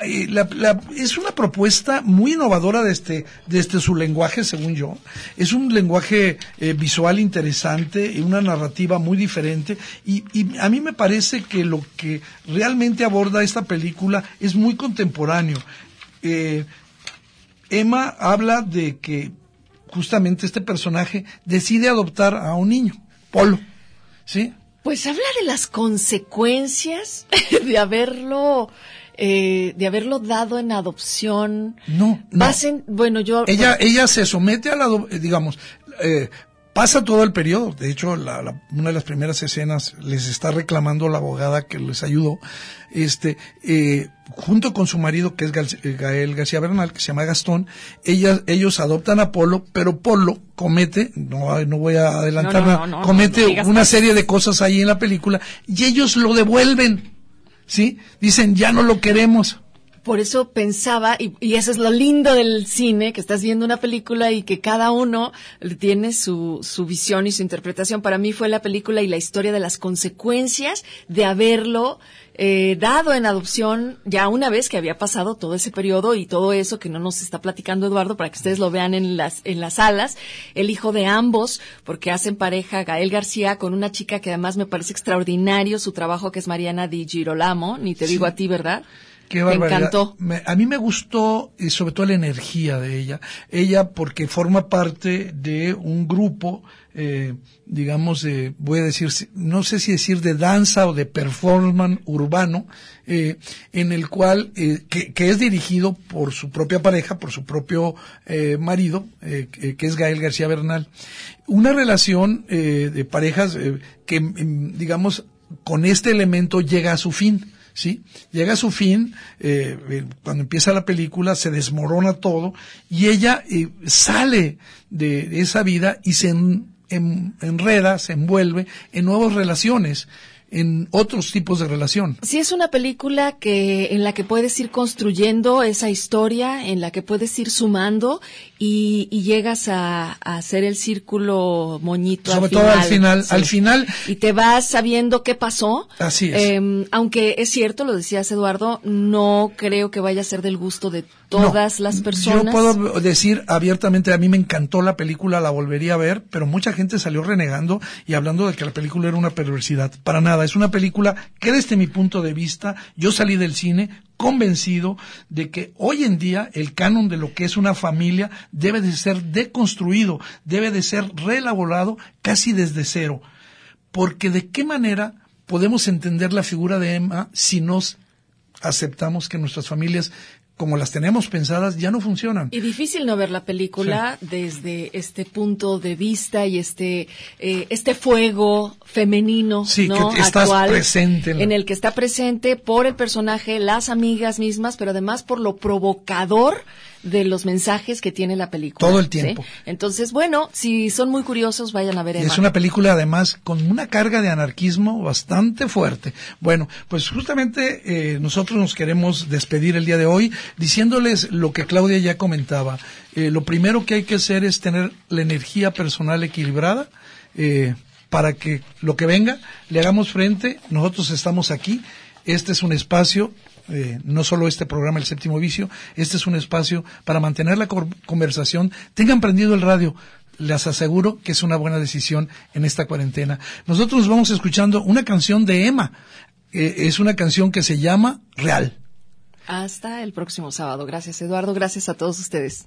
eh, la- la- es una propuesta muy innovadora desde, desde su lenguaje, según yo. Es un lenguaje eh, visual interesante y una narrativa muy diferente. Y, y a mí me parece que lo que realmente aborda esta película es muy contemporáneo. Eh, Emma habla de que justamente este personaje decide adoptar a un niño, Polo, ¿sí? Pues habla de las consecuencias de haberlo, eh, de haberlo dado en adopción. No, no. Bueno, yo. Ella, ella se somete a la, digamos, eh, pasa todo el periodo. De hecho, la- la- una de las primeras escenas les está reclamando la abogada que les ayudó, este, eh, junto con su marido, que es eh, Gael García Bernal, que se llama Gastón, ella, ellos adoptan a Polo, pero Polo comete, no, no voy a adelantar No, no, comete una serie de cosas ahí en la película y ellos lo devuelven, ¿sí? Dicen, ya no lo queremos. Por eso pensaba, y, y eso es lo lindo del cine, que estás viendo una película y que cada uno tiene su, su visión y su interpretación. Para mí fue la película y la historia de las consecuencias de haberlo eh, dado en adopción ya una vez que había pasado todo ese periodo y todo eso que no nos está platicando Eduardo para que ustedes lo vean en las, en las salas. El hijo de ambos, porque hacen pareja Gael García con una chica que además me parece extraordinario su trabajo que es Mariana Di Girolamo, ni te Sí. digo a ti, ¿verdad? Qué Me encantó. Me- a mí me gustó y sobre todo la energía de ella. Ella porque forma parte de un grupo, eh, digamos, de, voy a decir, no sé si decir de danza o de performance urbano, eh, en el cual, eh, que, que es dirigido por su propia pareja, por su propio eh, marido, eh, que, es Gael García Bernal. Una relación eh, de parejas eh, que, mm, digamos, con este elemento llega a su fin. ¿Sí? Llega a su fin, eh, eh, cuando empieza la película se desmorona todo y ella eh, sale de esa vida y se en- en- enreda, se envuelve en nuevas relaciones, en otros tipos de relación. Sí, es una película que en la que puedes ir construyendo esa historia, en la que puedes ir sumando y, y llegas a, a hacer el círculo moñito Sobre al todo final. al final, Sí. al final, Y te vas sabiendo qué pasó. Así es. Eh, aunque es cierto, lo decías Eduardo, no creo que vaya a ser del gusto de todas No, las personas. Yo puedo decir abiertamente, a mí me encantó la película, la volvería a ver, pero mucha gente salió renegando y hablando de que la película era una perversidad. Para nada, es una película que desde mi punto de vista, yo salí del cine convencido de que hoy en día el canon de lo que es una familia debe de ser deconstruido, debe de ser reelaborado casi desde cero. Porque de qué manera podemos entender la figura de Emma si nos aceptamos que nuestras familias como las tenemos pensadas ya no funcionan. Y difícil no ver la película desde este punto de vista y este eh, este fuego femenino Sí, ¿no? que estás actual presente en la- en el que está presente por el personaje, las amigas mismas, pero además por lo provocador de los mensajes que tiene la película. Todo el ¿sí? tiempo. Entonces, bueno, si son muy curiosos, vayan a ver Emma. es una película además con una carga de anarquismo bastante fuerte. Bueno, pues justamente eh, nosotros nos queremos despedir el día de hoy diciéndoles lo que Claudia ya comentaba. Eh, lo primero que hay que hacer es tener la energía personal equilibrada eh, para que lo que venga le hagamos frente. Nosotros estamos aquí. Este es un espacio eh, no solo este programa El Séptimo Vicio, este es un espacio para mantener la conversación. Tengan prendido el radio. Les aseguro que es una buena decisión en esta cuarentena. Nosotros nos vamos escuchando una canción de Emma. Eh, es una canción que se llama Real. Hasta el próximo sábado. Gracias, Eduardo. Gracias a todos ustedes.